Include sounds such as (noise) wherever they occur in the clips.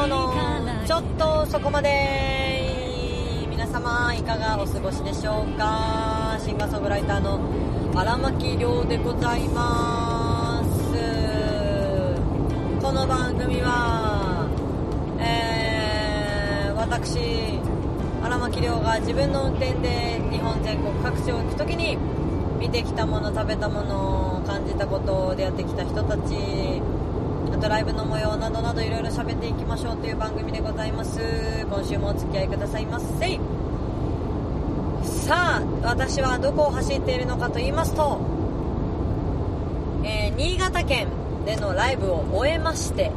オのちょっとそこまで。皆様いかがお過ごしでしょうか？シンガーソングライターの荒牧亮でございます。この番組はえー、私荒牧亮が自分の運転で日本全国各地を行く時に見てきたもの食べたもの感じたこと出会ってきた人たちあとライブの模様などなどいろいろ喋っていきましょうという番組でございます。今週もお付き合いくださいませ。さあ私はどこを走っているのかと言いますと、えー、新潟県でのライブを終えまして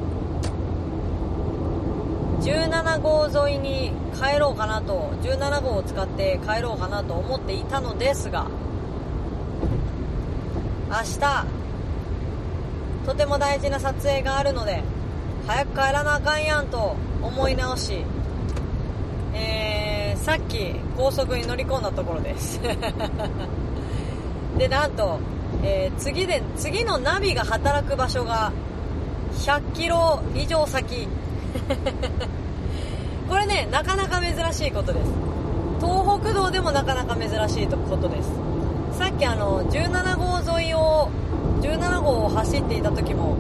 17号沿いに帰ろうかなと17号を使って帰ろうかなと思っていたのですが明日とても大事な撮影があるので早く帰らなあかんやんと思い直しえー、さっき高速に乗り込んだところです。(laughs) でなんと、えー、次で次のナビが働く場所が100キロ以上先。(laughs) これねなかなか珍しいことです。東北道でもなかなか珍しいことです。さっきあの17号沿いを17号を走っていた時も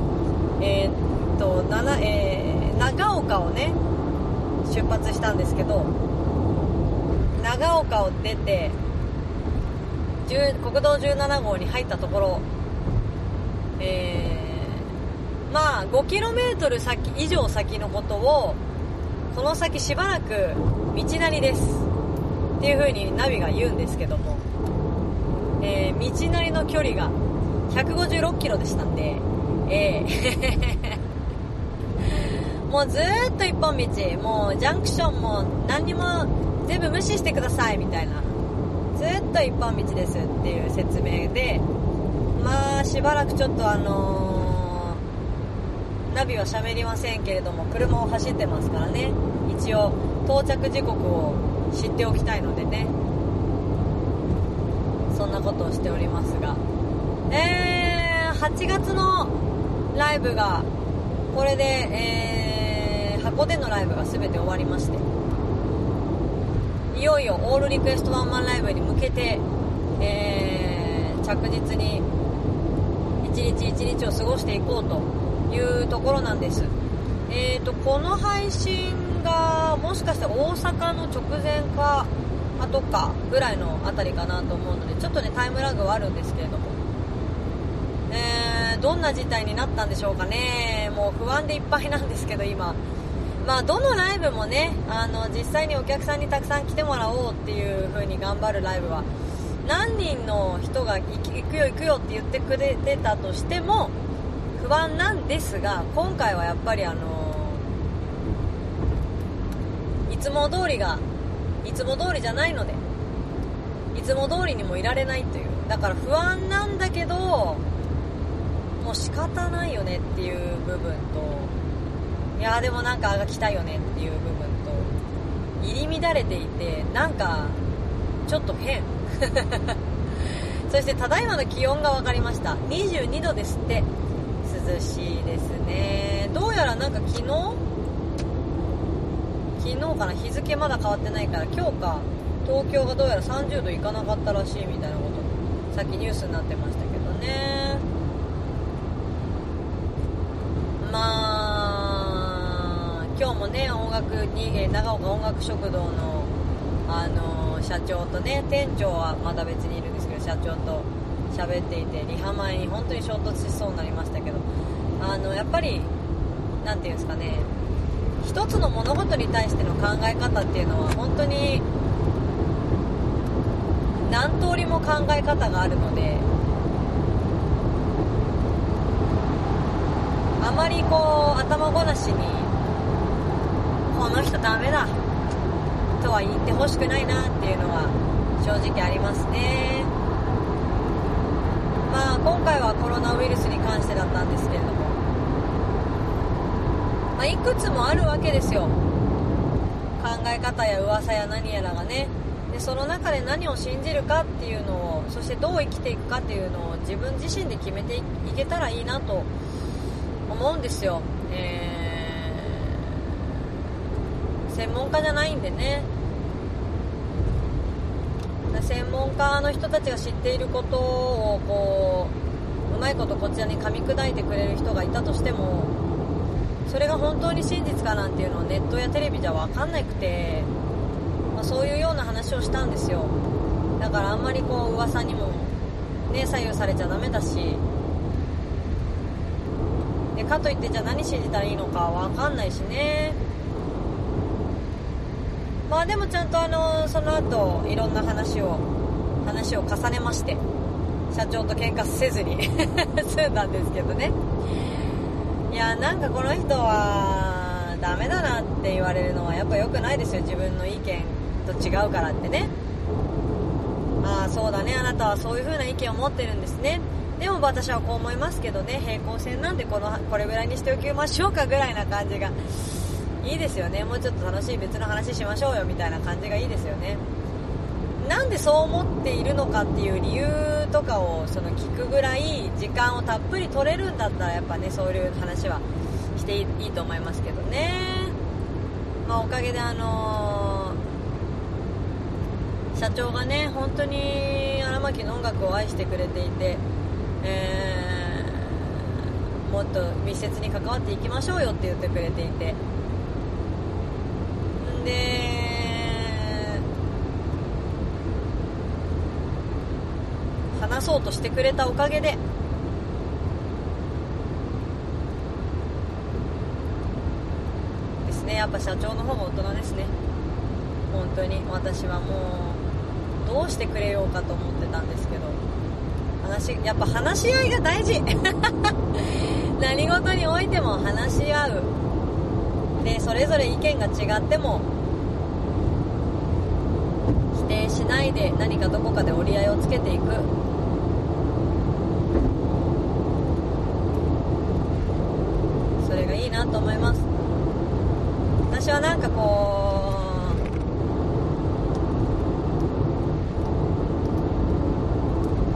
えー、っと7、えー、長岡をね出発したんですけど長岡を出て国道17号に入ったところえー、まあ 5km 先以上先のことをこの先しばらく道なりです。っていう風にナビが言うんですけども、えー、道なりの距離が156キロでしたんで、えー (laughs) もうずっと一本道。もうジャンクションも何にも全部無視してくださいみたいな。ずっと一本道ですっていう説明で。まあしばらくちょっとあのーナビは喋りませんけれども車を走ってますからね。一応到着時刻を知っておきたいのでね。そんなことをしておりますが。えー、8月のライブがこれで、えー、箱でのライブが全て終わりましていよいよオールリクエストワンマンライブに向けて、えー、着実に一日一日を過ごしていこうというところなんです。えーと、この配信がもしかして大阪の直前か後かぐらいのあたりかなと思うのでちょっとねタイムラグはあるんですけれども、えー、どんな事態になったんでしょうかね。もう不安でいっぱいなんですけど今。まあどのライブもねあの実際にお客さんにたくさん来てもらおうっていう風に頑張るライブは何人の人が行くよ行くよって言ってくれてたとしても不安なんですが今回はやっぱりあのいつも通りがいつも通りじゃないのでいつも通りにもいられないという。だから不安なんだけどもう仕方ないよねっていう部分といやーでもなんかあがきたいよねっていう部分と入り乱れていてなんかちょっと変。(laughs) そしてただいまの気温が分かりました。22度ですって。涼しいですね。どうやらなんか昨日昨日かな？日付まだ変わってないから今日か。東京がどうやら30度いかなかったらしいみたいなことさっきニュースになってましたけどね。まあ今日もね音楽に長岡音楽食堂のあの社長とね店長はまだ別にいるんですけど社長と喋っていてリハ前に本当に衝突しそうになりましたけどあのやっぱり何て言うんですかね一つの物事に対しての考え方っていうのは本当に何通りも考え方があるのであまりこう頭ごなしにこの人ダメだとは言ってほしくないなっていうのは正直ありますね。まあ今回はコロナウイルスに関してだったんですけれどもまあ、いくつもあるわけですよ。考え方や噂や何やらがね。でその中で何を信じるかっていうのをそしてどう生きていくかっていうのを自分自身で決めていけたらいいなと思うんですよ、えー専門家じゃないんでね。専門家の人たちが知っていることをこううまいことこちらに噛み砕いてくれる人がいたとしてもそれが本当に真実かなんていうのはネットやテレビじゃ分かんなくて、まあ、そういうような話をしたんですよ。だからあんまりこう噂にもね左右されちゃダメだし。でかといってじゃあ何信じたらいいのか分かんないしね。まあでもちゃんとあのその後いろんな話を話を重ねまして社長と喧嘩せずに (laughs) 済んだんですけどね。いやなんかこの人はダメだなって言われるのはやっぱ良くないですよ。自分の意見と違うからってね。ああそうだね。あなたはそういう風な意見を持ってるんですね。でも私はこう思いますけどね平行線なんでこのこれぐらいにしておきましょうかぐらいな感じがいいですよね。もうちょっと楽しい別の話しましょうよみたいな感じがいいですよね。なんでそう思っているのかっていう理由とかをその聞くぐらい時間をたっぷり取れるんだったらやっぱねそういう話はしていいと思いますけどね。まあおかげであのー、社長がね本当に荒牧の音楽を愛してくれていてえー、もっと密接に関わっていきましょうよって言ってくれていて。で話そうとしてくれたおかげでですねやっぱ社長の方が大人ですね。本当に私はもうどうしてくれようかと思ってたんですけど。話やっぱ話し合いが大事。(laughs) 何事においても話し合う。でそれぞれ意見が違っても否定しないで何かどこかで折り合いをつけていく。それがいいなと思います。私はなんかこ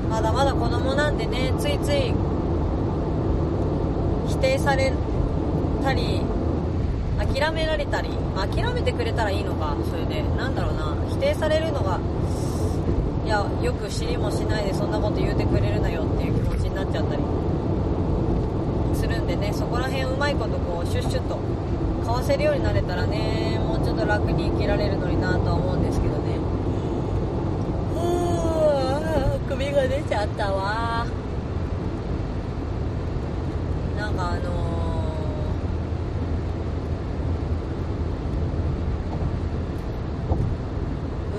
うまだまだ子供なんでねついつい否定されたり諦められたり諦めてくれたらいいのかそれで。なんだろうな。否定されるのがいやよく知りもしないでそんなこと言うてくれるなよっていう気持ちになっちゃったりするんでね。そこら辺うまいことこうシュッシュッとかわせるようになれたらねもうちょっと楽に生きられるのになとは思うんですけどね。うー首が出ちゃったわなんかあのー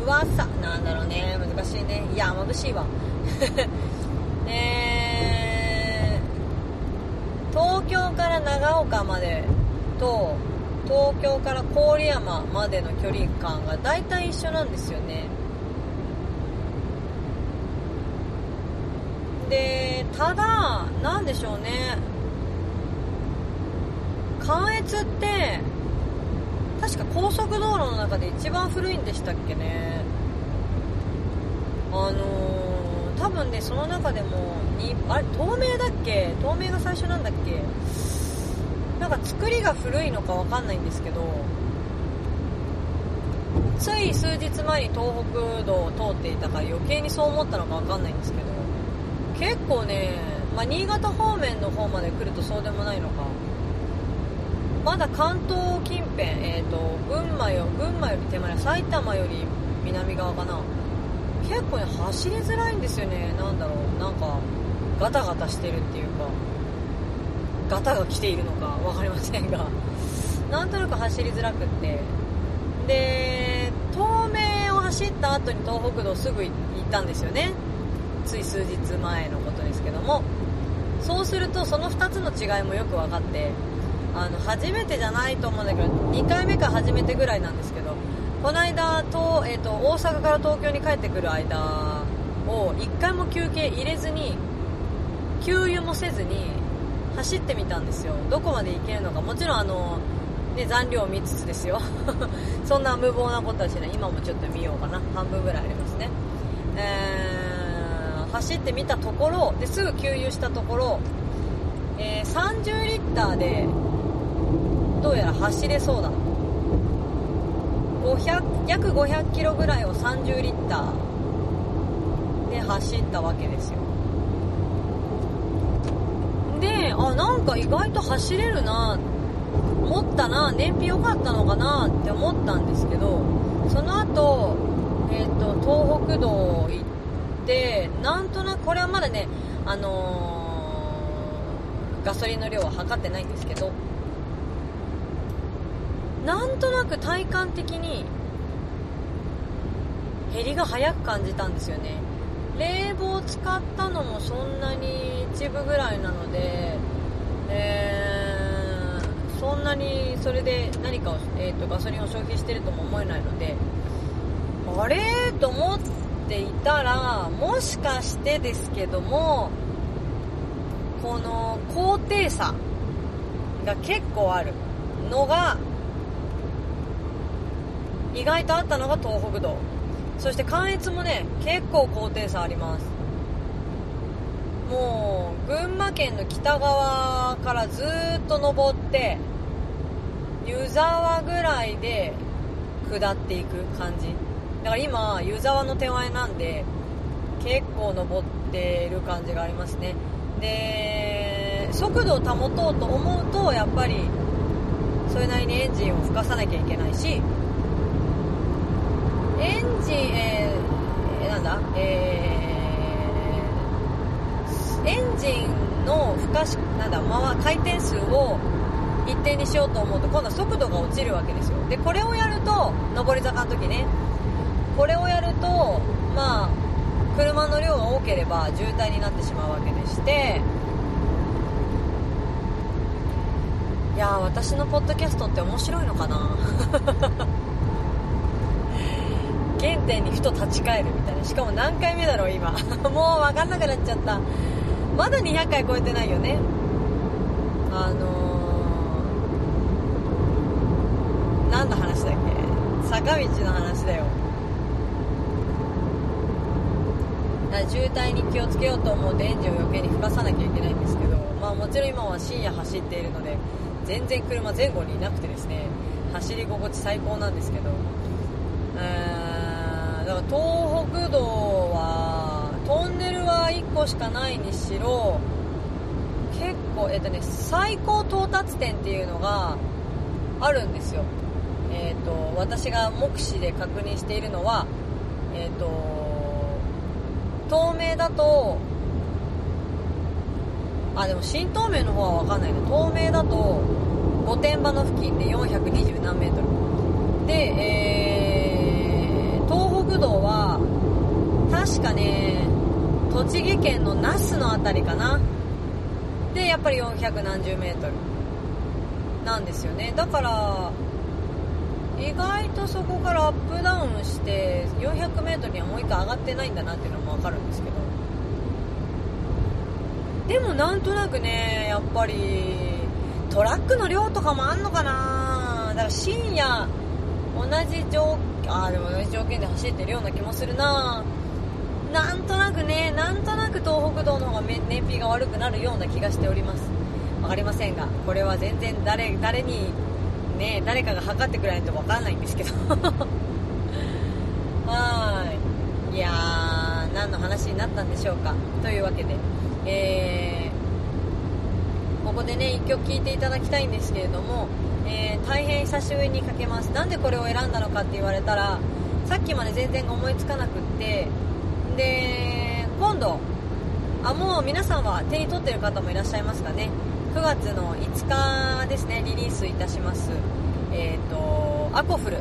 噂なんだろうね。難しいね。いや眩しいわ。え (laughs) ー、東京から長岡までと東京から郡山までの距離感が大体一緒なんですよね。でただなんでしょうね。関越って確か高速道路の中で一番古いんでしたっけね。あのー、多分ねその中でもにあれ透明だっけ？透明が最初なんだっけ？なんか作りが古いのかわかんないんですけどつい数日前に東北道を通っていたから余計にそう思ったのかわかんないんですけど結構ね、まあ、新潟方面の方まで来るとそうでもないのか。まだ関東近辺、えーと、群馬よ群馬より手前埼玉より南側かな。結構ね走りづらいんですよね。なんだろう。なんかガタガタしてるっていうかガタが来ているのか分かりませんが。(laughs) なんとなく走りづらくって。で東名を走った後に東北道すぐ行ったんですよね。つい数日前のことですけども。そうするとその2つの違いもよく分かって。あの初めてじゃないと思うんだけど2回目か初めてぐらいなんですけどこの間と、えーと、大阪から東京に帰ってくる間を1回も休憩入れずに給油もせずに走ってみたんですよ。どこまで行けるのか。もちろんあの、ね、残量を見つつですよ。(laughs) そんな無謀なことはしない。今もちょっと見ようかな。半分ぐらいありますね、えー、走ってみたところですぐ給油したところ、えー、30リッターでどうやら走れそうだ。500約500キロぐらいを30リッターで走ったわけですよ。であなんか意外と走れるな思ったな燃費良かったのかなって思ったんですけどその後、えーと、東北道行ってなんとなくこれはまだねあのー、ガソリンの量は測ってないんですけどなんとなく体感的に減りが早く感じたんですよね。冷房使ったのもそんなに一部ぐらいなので、えー、そんなにそれで何かを、えーと、ガソリンを消費してるとも思えないのであれ？と思っていたらもしかしてですけどもこの高低差が結構あるのが意外とあったのが東北道。そして関越もね結構高低差あります。もう群馬県の北側からずっと登って湯沢ぐらいで下っていく感じ。だから今湯沢の手前なんで結構登ってる感じがありますね。で速度を保とうと思うとやっぱりそれなりにエンジンを吹かさなきゃいけないしエンジン、えー、なんだ、えー、エンジンの負荷し、なんだ、回転数を一定にしようと思うと、今度は速度が落ちるわけですよ。で、これをやると、上り坂の時ね、これをやると、まあ、車の量が多ければ渋滞になってしまうわけでして、いや私のポッドキャストって面白いのかな？原点にふと立ち返るみたいな。しかも何回目だろう今。(laughs) もう分かんなくなっちゃった。まだ200回超えてないよね。あのー、何の話だっけ？坂道の話だよ。渋滞に気をつけようと思うとエンジンを余計に吹かさなきゃいけないんですけど、まあ、もちろん今は深夜走っているので全然車前後にいなくてですね走り心地最高なんですけど、東北道はトンネルは1個しかないにしろ結構えっとね最高到達点っていうのがあるんですよ。えっ、と私が目視で確認しているのはえっ、と透明だとあでも新東名の方は分かんないね透明だと御殿場の付近で420何メートル。でえー国道は確かね栃木県の那須の辺りかな。でやっぱり400何十メートルなんですよね。だから意外とそこからアップダウンして 400m にはもう一回上がってないんだなっていうのも分かるんですけど。でもなんとなくねやっぱりトラックの量とかもあんのかな。だから深夜同じ条ああでも同じ条件で走ってるような気もするななんとなくねなんとなく東北道の方が燃費が悪くなるような気がしております。分かりませんがこれは全然誰誰にね誰かが測ってくれないと分かんないんですけど。(laughs) はい。いやー何の話になったんでしょうか。というわけで。えー、ここでね1曲聴いていただきたいんですけれどもえー、大変久しぶりにかけます。なんでこれを選んだのかって言われたらさっきまで全然思いつかなくってで今度あもう皆さんは手に取ってる方もいらっしゃいますかね。9月の5日ですねリリースいたします。えっ、ー、とアコフル。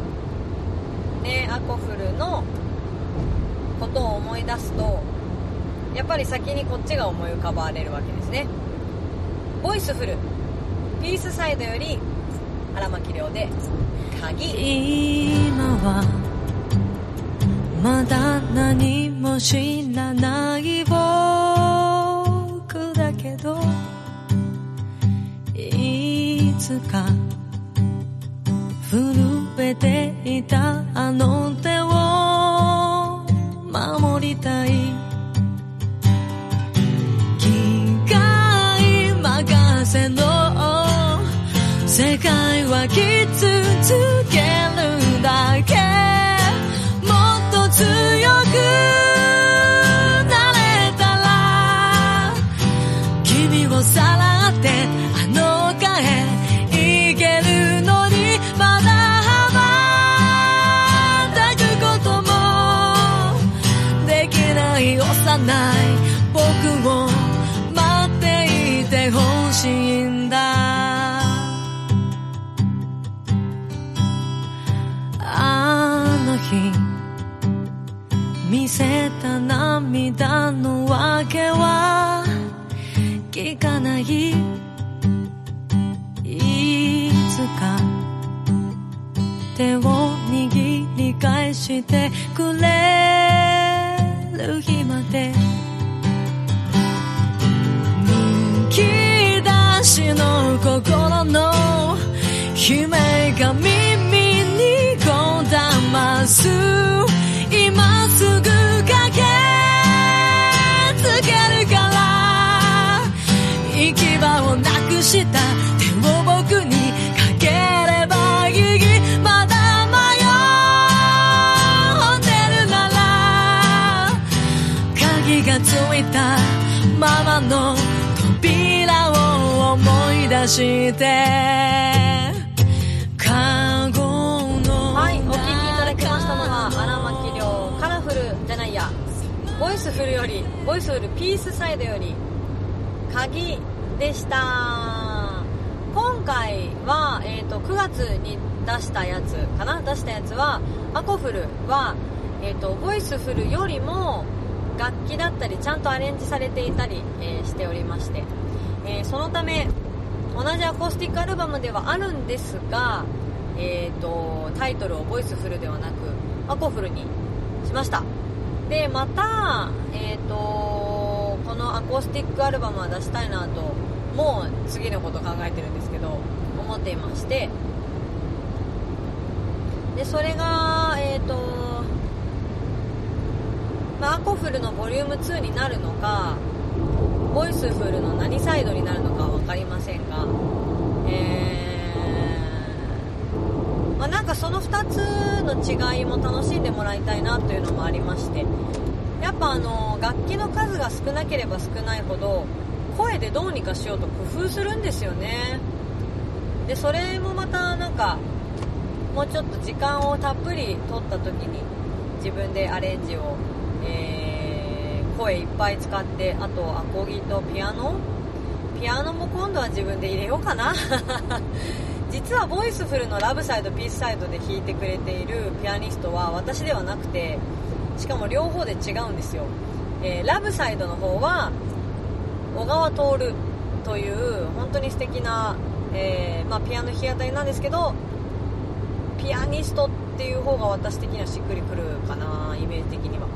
ねアコフルのことを思い出すとやっぱり先にこっちが思い浮かばれるわけですね。ボイスフル。ピースサイドより荒牧亮で鍵。今はまだ何も知らない僕だけどいつか震えていたあの時してカゴのはい、お聴きいただきましたのは荒牧亮カラフルじゃないやボイスフルよりボイスフルピースサイドより鍵でした。今回は、えー、と9月に出したやつかな出したやつはアコフルは、えー、とボイスフルよりも楽器だったりちゃんとアレンジされていたり、えーしておりまして、えーそのため同じアコースティックアルバムではあるんですが、えー、とタイトルをボイスフルではなくアコフルにしました。でまた、えー、とこのアコースティックアルバムは出したいなともう次のこと考えてるんですけど思っていまして。でそれがえっ、とまあアコフルのボリューム2になるのかボイスフルの何サイドになるのかは分かりませんが、えーまあ、なんかその2つの違いも楽しんでもらいたいなというのもありましてやっぱあの楽器の数が少なければ少ないほど声でどうにかしようと工夫するんですよね。でそれもまたなんかもうちょっと時間をたっぷり取った時に自分でアレンジを、えー声いっぱい使ってあとアコギとピアノ。ピアノも今度は自分で入れようかな。(laughs) 実はボイスフルのラブサイドピースサイドで弾いてくれているピアニストは私ではなくてしかも両方で違うんですよ、えーラブサイドの方は小川徹という本当に素敵な、えーまあ、ピアノ弾き語りなんですけどピアニストっていう方が私的にはしっくりくるかなイメージ的には、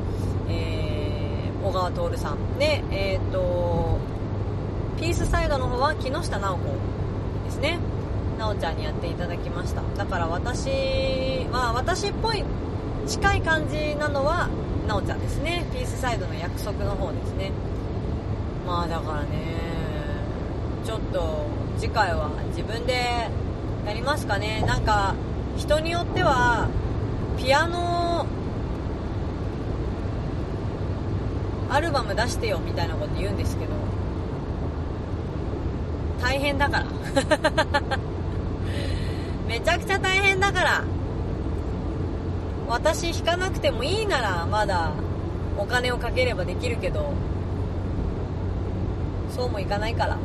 小川徹さん。でえっ、とピースサイドの方は木下直子ですね。直ちゃんにやっていただきました。だから私は私っぽい近い感じなのは直ちゃんですね。ピースサイドの約束の方ですね。まあだからねちょっと次回は自分でやりますかね。なんか人によってはピアノアルバム出してよみたいなこと言うんですけど大変だから。(laughs) めちゃくちゃ大変だから。私弾かなくてもいいならまだお金をかければできるけどそうもいかないから。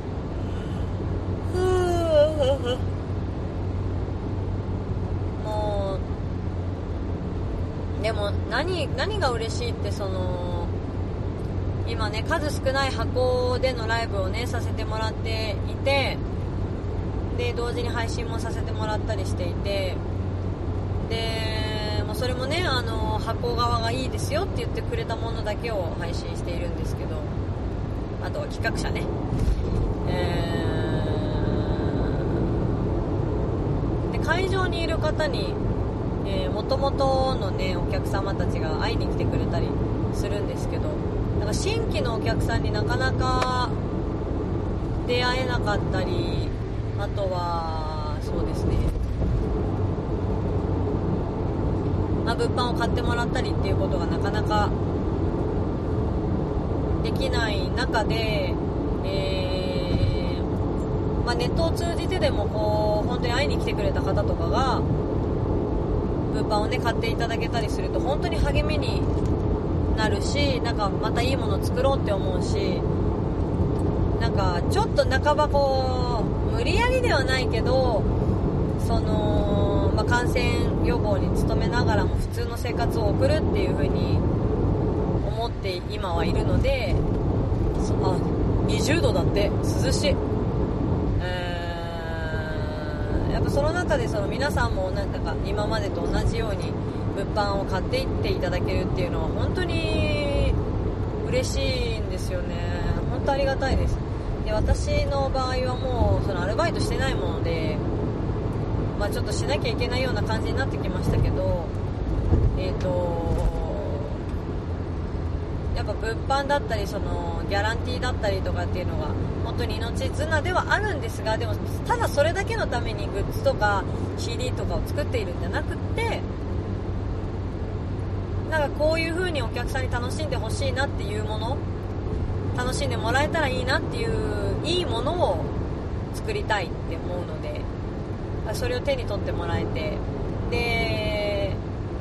もうでも何何が嬉しいってその今ね数少ない箱でのライブをねさせてもらっていてで同時に配信もさせてもらったりしていてでもうそれもねあの箱側がいいですよって言ってくれたものだけを配信しているんですけどあとは企画者ね。えーで会場にいる方にもともとのねお客様たちが会いに来てくれたりするんですけどなんか新規のお客さんになかなか出会えなかったりあとはそうですね。まあ、物販を買ってもらったりっていうことがなかなかできない中で、えーまあ、ネットを通じてでもこう本当に会いに来てくれた方とかが物販をね買っていただけたりすると本当に励みになるしなんかまたいいもの作ろうって思うしなんかちょっと半ばこう無理やりではないけどその、まあ、感染予防に努めながらも普通の生活を送るっていう風に思って今はいるのでそあ20度だって涼しい、えーやっぱその中でその皆さんもなんか今までと同じように物販を買っていっていただけるっていうのは本当に嬉しいんですよね。本当ありがたいです。で私の場合はもうそのアルバイトしてないもので、まあ、ちょっとしなきゃいけないような感じになってきましたけどえっ、とやっぱ物販だったりそのギャランティーだったりとかっていうのが本当に命綱ではあるんですがでもただそれだけのためにグッズとか CD とかを作っているんじゃなくってなんかこういう風にお客さんに楽しんでほしいなっていうもの楽しんでもらえたらいいなっていういいものを作りたいって思うのでそれを手に取ってもらえてで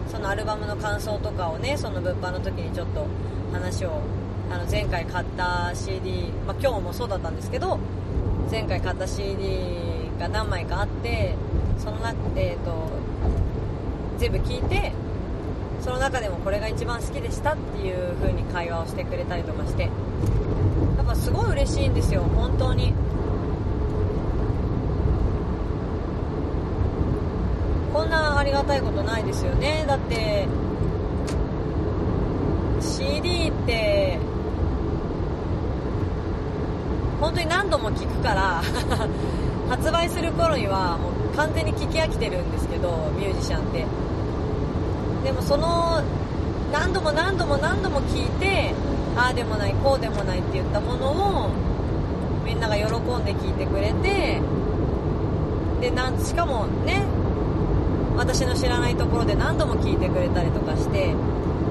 そのアルバムの感想とかをねその物販の時にちょっと話をあの前回買った CD、まあ、今日もそうだったんですけど前回買った CD が何枚かあってその中で、えー、と全部聞いてその中でもこれが一番好きでしたっていう風に会話をしてくれたりとかして。やっぱすごい嬉しいんですよ本当に。こんなありがたいことないですよね。だって CD って本当に何度も聴くから (laughs) 発売する頃にはもう完全に聴き飽きてるんですけどミュージシャンって。でもその何度も何度も何度も聞いてああでもないこうでもないって言ったものをみんなが喜んで聞いてくれてでなんしかもね私の知らないところで何度も聞いてくれたりとかして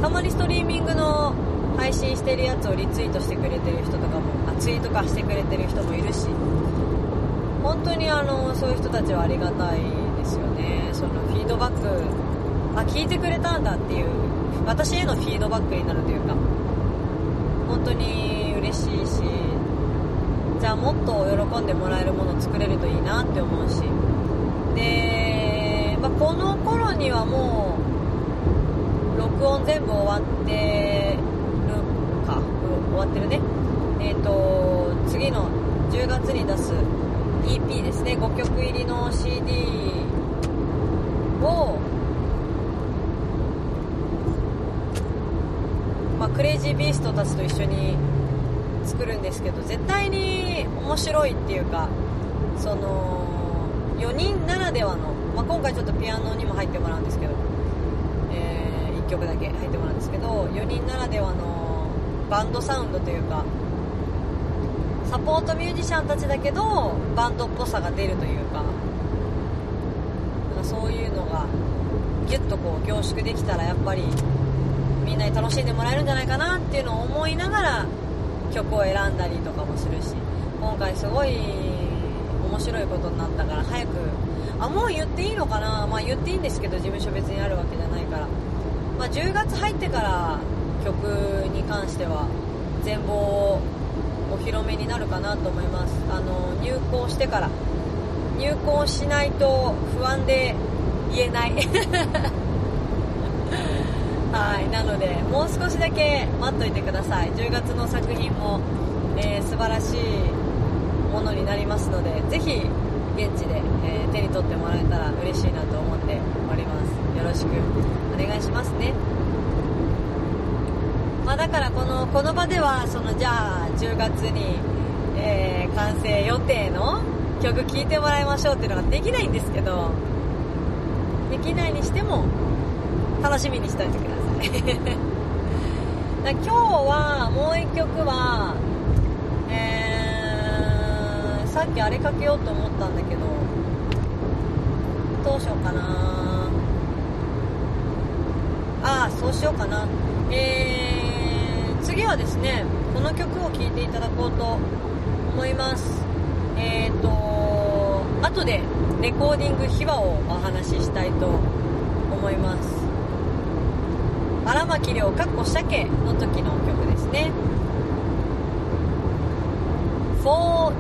たまにストリーミングの配信してるやつをリツイートしてくれてる人とかもあツイート化してくれてる人もいるし本当にあのそういう人たちはありがたいですよね。そのフィードバックあ聞いてくれたんだっていう私へのフィードバックになるというか本当に嬉しいしじゃあもっと喜んでもらえるもの作れるといいなって思うし。で、まあ、この頃にはもう録音全部終わってるか終わってるね。えっ、と次の10月に出す EP ですね。5曲入りの CD をまあ、クレイジービーストたちと一緒に作るんですけど絶対に面白いっていうかその4人ならではの、まあ、今回ちょっとピアノにも入ってもらうんですけど、えー1曲だけ入ってもらうんですけど4人ならではのバンドサウンドというかサポートミュージシャンたちだけどバンドっぽさが出るというかそういうのがギュッとこう凝縮できたらやっぱりみんなに楽しんでもらえるんじゃないかなっていうのを思いながら曲を選んだりとかもするし今回すごい面白いことになったから早くあもう言っていいのかな？まあ言っていいんですけど事務所別にあるわけじゃないから、まあ、10月入ってから曲に関しては全貌をお披露目になるかなと思います。あの入校してから。入校しないと不安で言えない。はいなのでもう少しだけ待っといてください。10月の作品も、えー素晴らしいものになりますのでぜひ現地で、えー手に取ってもらえたら嬉しいなと思っております。よろしくお願いしますね。まあ、だからこのこの場ではそのじゃあ10月に、えー完成予定の曲聴いてもらいましょうっていうのができないんですけどできないにしても楽しみにしておいてください。(laughs) 今日はもう一曲はえー、さっきあれかけようと思ったんだけどどうしようかな。ああそうしようかな。えー、次はですねこの曲を聴いていただこうと思います。えーと後でレコーディング秘話をお話ししたいと思います。荒牧亮かっこ鮭の時の曲ですね「フォ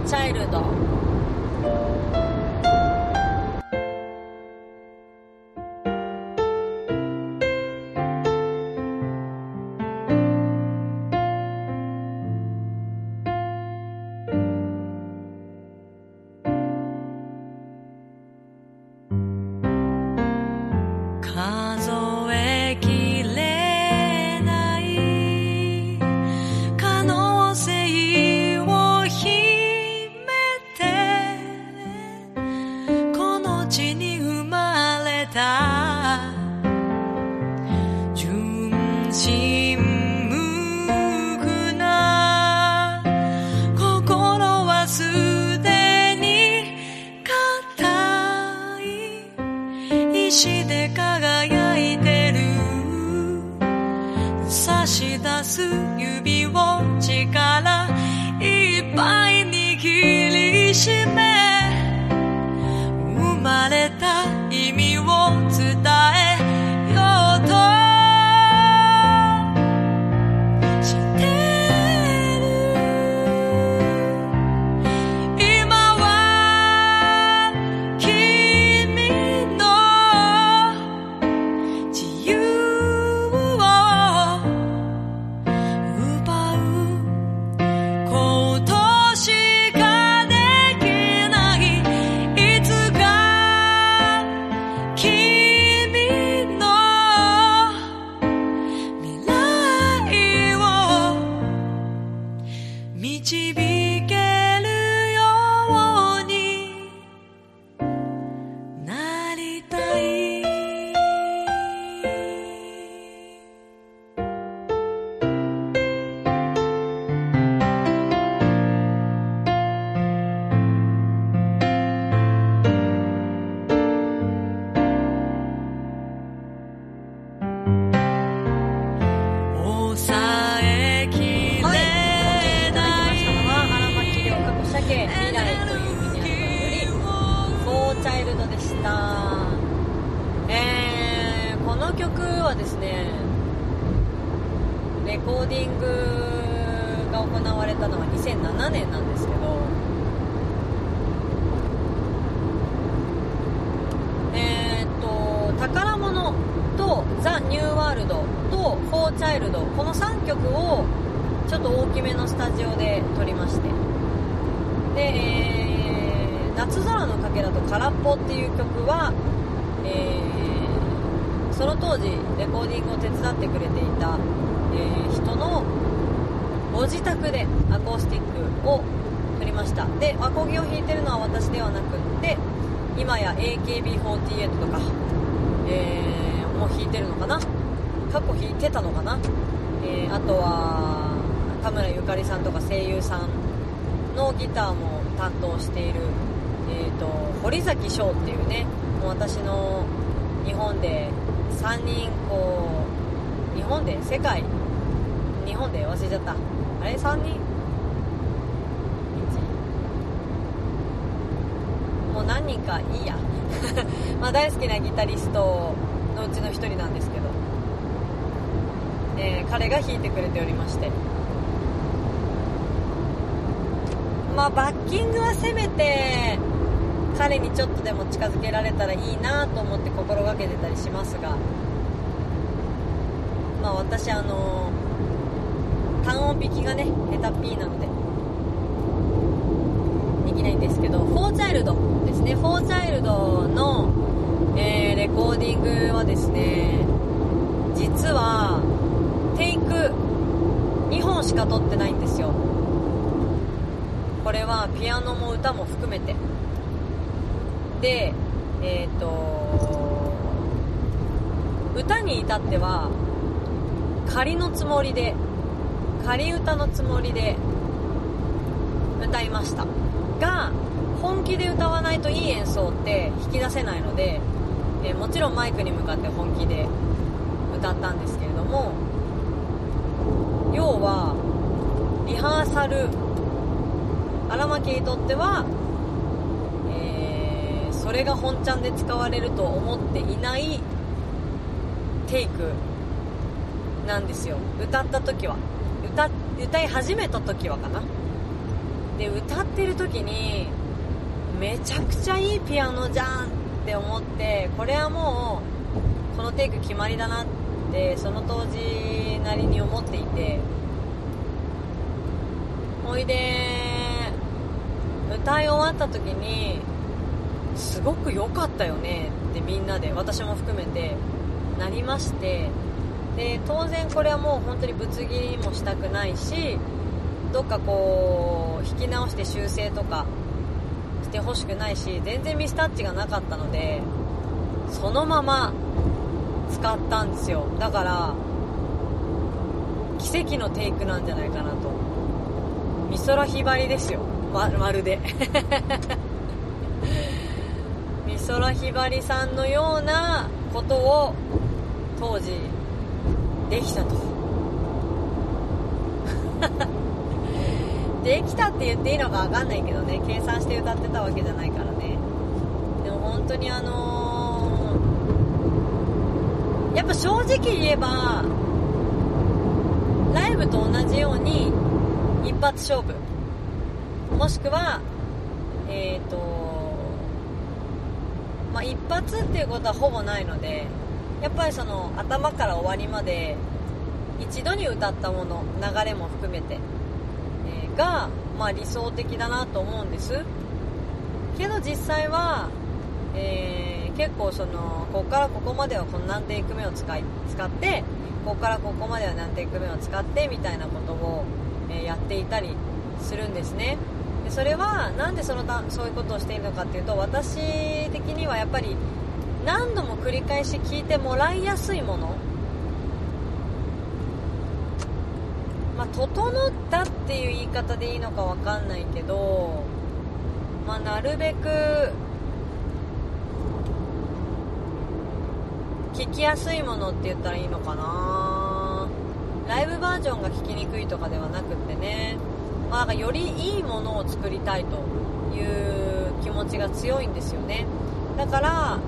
と「フォーチャイルド」この3曲をちょっと大きめのスタジオで撮りまして。で、えー夏空のかけらと空っぽ」っていう曲は、えーその当時レコーディングを手伝ってくれていた、えー人のご自宅でアコースティックを撮りました。でアコギを弾いてるのは私ではなくって今や AKB48 とか、えーもう弾いてるのかな。過去弾いてたのかな、えーあとは田村ゆかりさんとか声優さんのギターも担当している、えー、と堀崎翔っていうねもう私の日本で3人こう日本で？世界？日本で？忘れちゃった。あれ？3人？もう何人かいいや。(laughs) まあ大好きなギタリストのうちの1人なんですけど、えー彼が弾いてくれておりまして。まあバッキングはせめて彼にちょっとでも近づけられたらいいなと思って心がけてたりしますが。まあ私あの単音弾きがね下手っぴーなので。できないんですけどフォーチャイルドですね。フォーチャイルドの、えーレコーディングはですね実はしか撮ってないんですよ。これはピアノも歌も含めて。でえっ、と歌に至っては仮のつもりで仮歌のつもりで歌いました。が本気で歌わないといい演奏って引き出せないので、えーもちろんマイクに向かって本気で歌ったんですけれども要はリハーサル。荒牧にとっては、えーそれが本ちゃんで使われると思っていないテイクなんですよ。歌った時は。歌歌い始めた時はかな。で歌ってる時にめちゃくちゃいいピアノじゃんって思ってこれはもうこのテイク決まりだなってその当時なりに思っていて。ほいで歌い終わった時にすごく良かったよねってみんなで私も含めてなりまして。で当然これはもう本当にぶつ切りもしたくないしどっかこう弾き直して修正とかしてほしくないし全然ミスタッチがなかったのでそのまま使ったんですよ。だから奇跡のテイクなんじゃないかなと。美空ひばりですよ。ままるで。(laughs) 美空ひばりさんのようなことを当時できたと。(laughs) できたって言っていいのか分かんないけどね。計算して歌ってたわけじゃないからね。でも本当にあのー、やっぱ正直言えばライブと同じように一発勝負。もしくはえっ、ー、とまあ一発っていうことはほぼないのでやっぱりその頭から終わりまで一度に歌ったもの流れも含めて、えー、が、まあ、理想的だなと思うんです。けど実際は、えー、結構そのここからここまではこの何テイク目を使い使ってここからここまでは何テイク目を使ってみたいなことを、えー、やっていたりするんですね。でそれはなんでそのたそういうことをしているのかっていうと私的にはやっぱり何度も繰り返し聞いてもらいやすいもの。まあ、整ったっていう言い方でいいのかわかんないけど、まあ、なるべく聞きやすいものって言ったらいいのかな。ライブバージョンが聞きにくいとかではなくってね、まあ、なんかよりいいものを作りたいという気持ちが強いんですよね。だから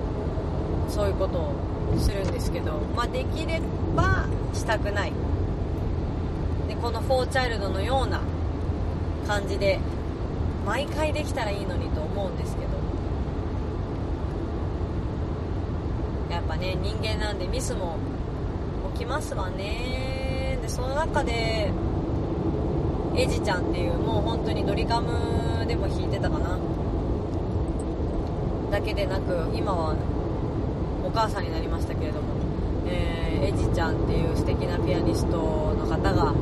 そういうことをするんですけど、まあ、できればしたくない。でこのフォーチャイルドのような感じで毎回できたらいいのにと思うんですけどやっぱね人間なんでミスも起きますわね。でその中でエジちゃんっていうもう本当にドリカムでも弾いてたかな。だけでなく今はお母さんになりましたけれども、えー、エジちゃんっていう素敵なピアニストの方が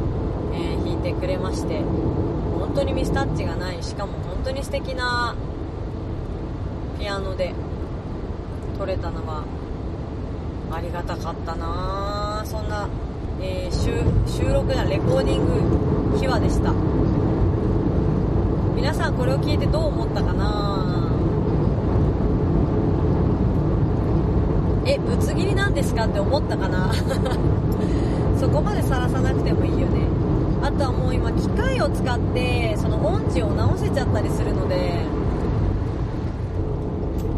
えー、弾いてくれまして本当にミスタッチがないしかも本当に素敵なピアノで撮れたのはありがたかったな。そんな、えー、収録やレコーディング秘話でした。皆さんこれを聞いてどう思ったかな。えぶつ切りなんですかって思ったかな。(laughs) そこまでさらさなくてもいいよね。あとはもう今機械を使ってその音痴を直せちゃったりするので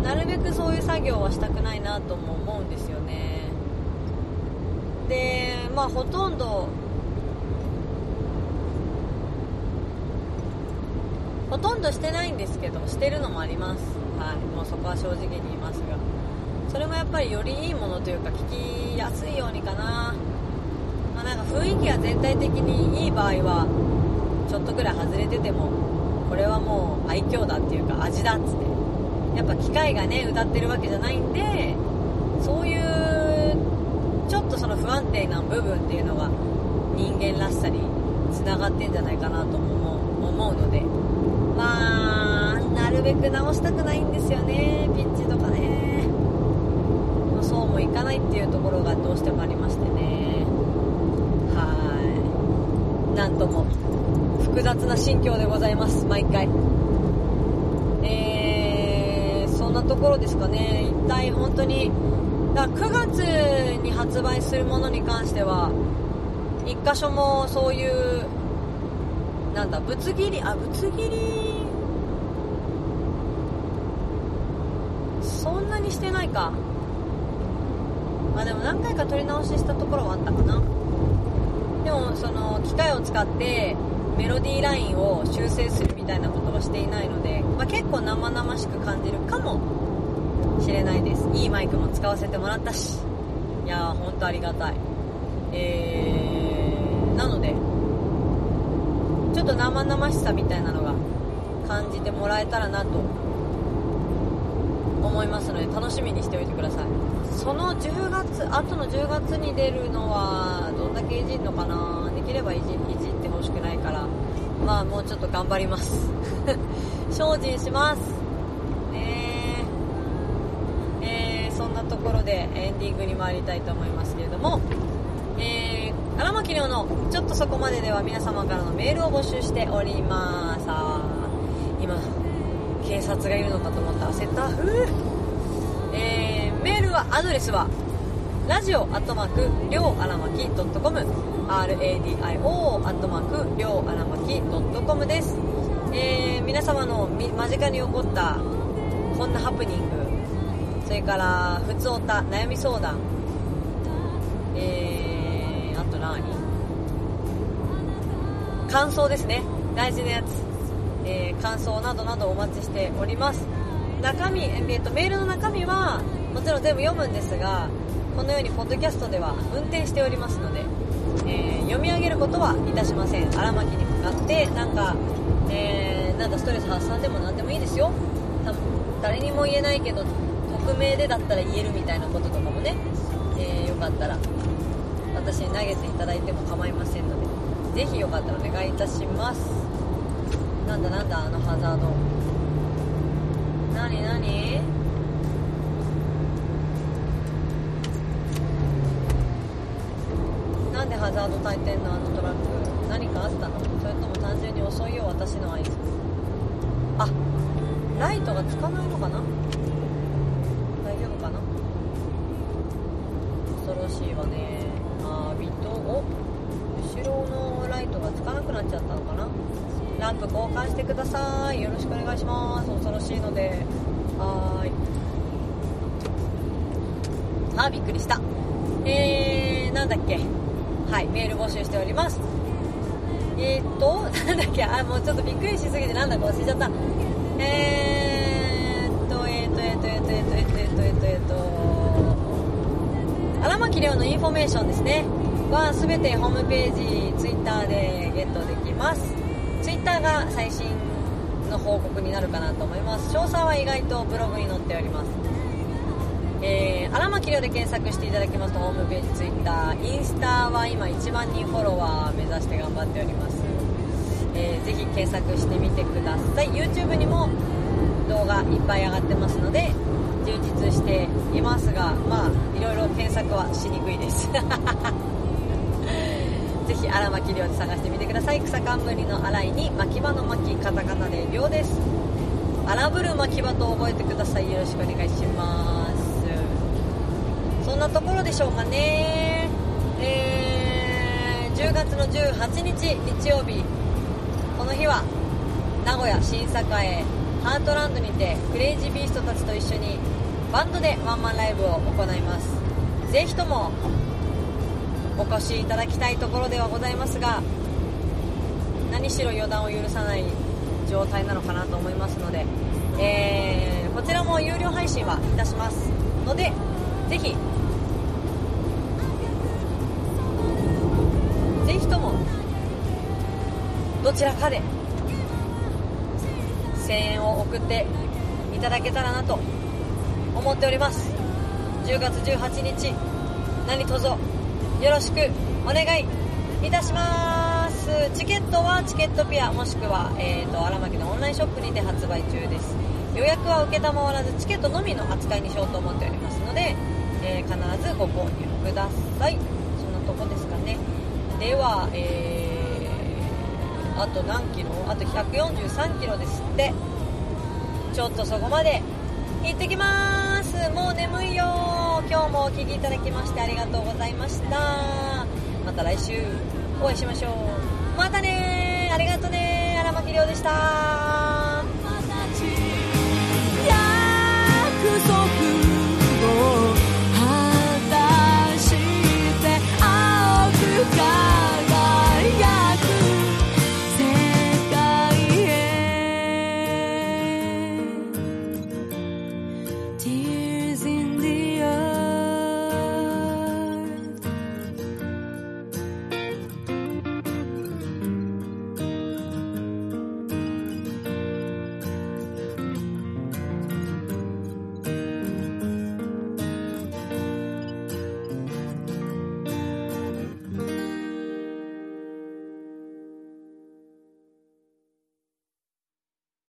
なるべくそういう作業はしたくないなとも思うんでまあほとんどほとんどしてないんですけどしてるのもあります。はい。もうそこは正直に言いますが。それもやっぱりよりいいものというか聞きやすいようにかな。まあ、なんか雰囲気が全体的にいい場合はちょっとぐらい外れててもこれはもう愛嬌だっていうか味だっつって。やっぱ機械がね歌ってるわけじゃないんでそういうちょっとその不安定な部分っていうのが人間らしさにつながってんじゃないかなとも思うので。まあなるべく直したくないんですよね。ピッチとかね。そうもいかないっていうところがどうしてもありましてね。はい。なんとも複雑な心境でございます。毎回。えー、そんなところですかね。一体本当にだ9月に発売するものに関しては1箇所もそういうなんだぶつ切りあぶつ切り？そんなにしてないか。まあでも何回か撮り直ししたところはあったかな。でもその機械を使ってメロディーラインを修正するみたいなことはしていないので、まあ、結構生々しく感じるかも。しれないです。いいマイクも使わせてもらったし。いやー本当ありがたい。えー、なのでちょっと生々しさみたいなのが感じてもらえたらなと。思いますので楽しみにしておいてください。その10月後の10月に出るのはどんだけいじるのかな。できればいじいじってほしくないから。まあもうちょっと頑張ります。(laughs) 精進します。ところでエンディングに参りたいと思いますけれどもえー、荒牧亮のちょっとそこまででは皆様からのメールを募集しております。今警察がいるのかと思った。焦った。ふうえー、メールはアドレスはラジオアットマークりょうあらまき .com RADIO アットマークりょうあらまき .com です。えー、皆様の間近に起こったこんなハプニングそれからふつおた悩み相談。えー、あと何？感想ですね。大事なやつ、えー、感想などなどお待ちしております。中身、えー、とメールの中身はもちろん全部読むんですがこのようにポッドキャストでは運転しておりますので、えー、読み上げることはいたしません。荒牧に向かってなんか、えー、なんかストレス発散でも何でもいいですよ。多分誰にも言えないけど匿名でだったら言えるみたいなこととかもね、えー、よかったら私に投げていただいても構いませんのでぜひよかったらお願いいたします。なんだなんだあのハザード。なになになんでハザード焚いてんのあのトラック。何かあったの？それとも単純に遅いよ私の合図。あライトがつかないのかな？しいわねあービットお後ろのライトがつかなくなっちゃったのかな。ランプ交換してください。よろしくお願いします。恐ろしいので。はーい。あびっくりした。えー、なんだっけ。はいメール募集しております。えー、っと (laughs) なんだっけ。あもうちょっとびっくりしすぎてなんだか忘れちゃった。えと荒牧亮のインフォメーションですね。は全てホームページツイッターでゲットできます。ツイッターが最新の報告になるかなと思います。詳細は意外とブログに載っております。えー、荒牧亮で検索していただきますとホームページツイッターインスタは今1万人フォロワー目指して頑張っております、えー、ぜひ検索してみてください。YouTube にも動画いっぱい上がってますので充実していますがまあいろいろ検索はしにくいです。(laughs) ぜひ荒牧亮で探してみてください。草冠の洗いに牧場の巻カタカナで亮です。荒ぶる巻き場と覚えてください。よろしくお願いします。そんなところでしょうかね。えー、10月の18日日曜日。この日は名古屋新栄ハートランドにてクレイジービーストたちと一緒にバンドでワンマンライブを行います。ぜひともお越しいただきたいところではございますが何しろ予断を許さない状態なのかなと思いますので、えー、こちらも有料配信はいたします。のでぜひぜひともどちらかで声援を送っていただけたらなと思っております。10月18日何卒よろしくお願いいたします。チケットはチケットピアもしくは、えーと、荒牧のオンラインショップにて発売中です。予約は承らずチケットのみの扱いにしようと思っておりますので、えー、必ずご購入ください。そんなとこですかね。では、えー、あと何キロ？あと143キロですって。ちょっとそこまで。行ってきます。もう眠いよ。今日もお聴きいただきましてありがとうございました。また来週お会いしましょう。またねありがとね荒牧亮でした。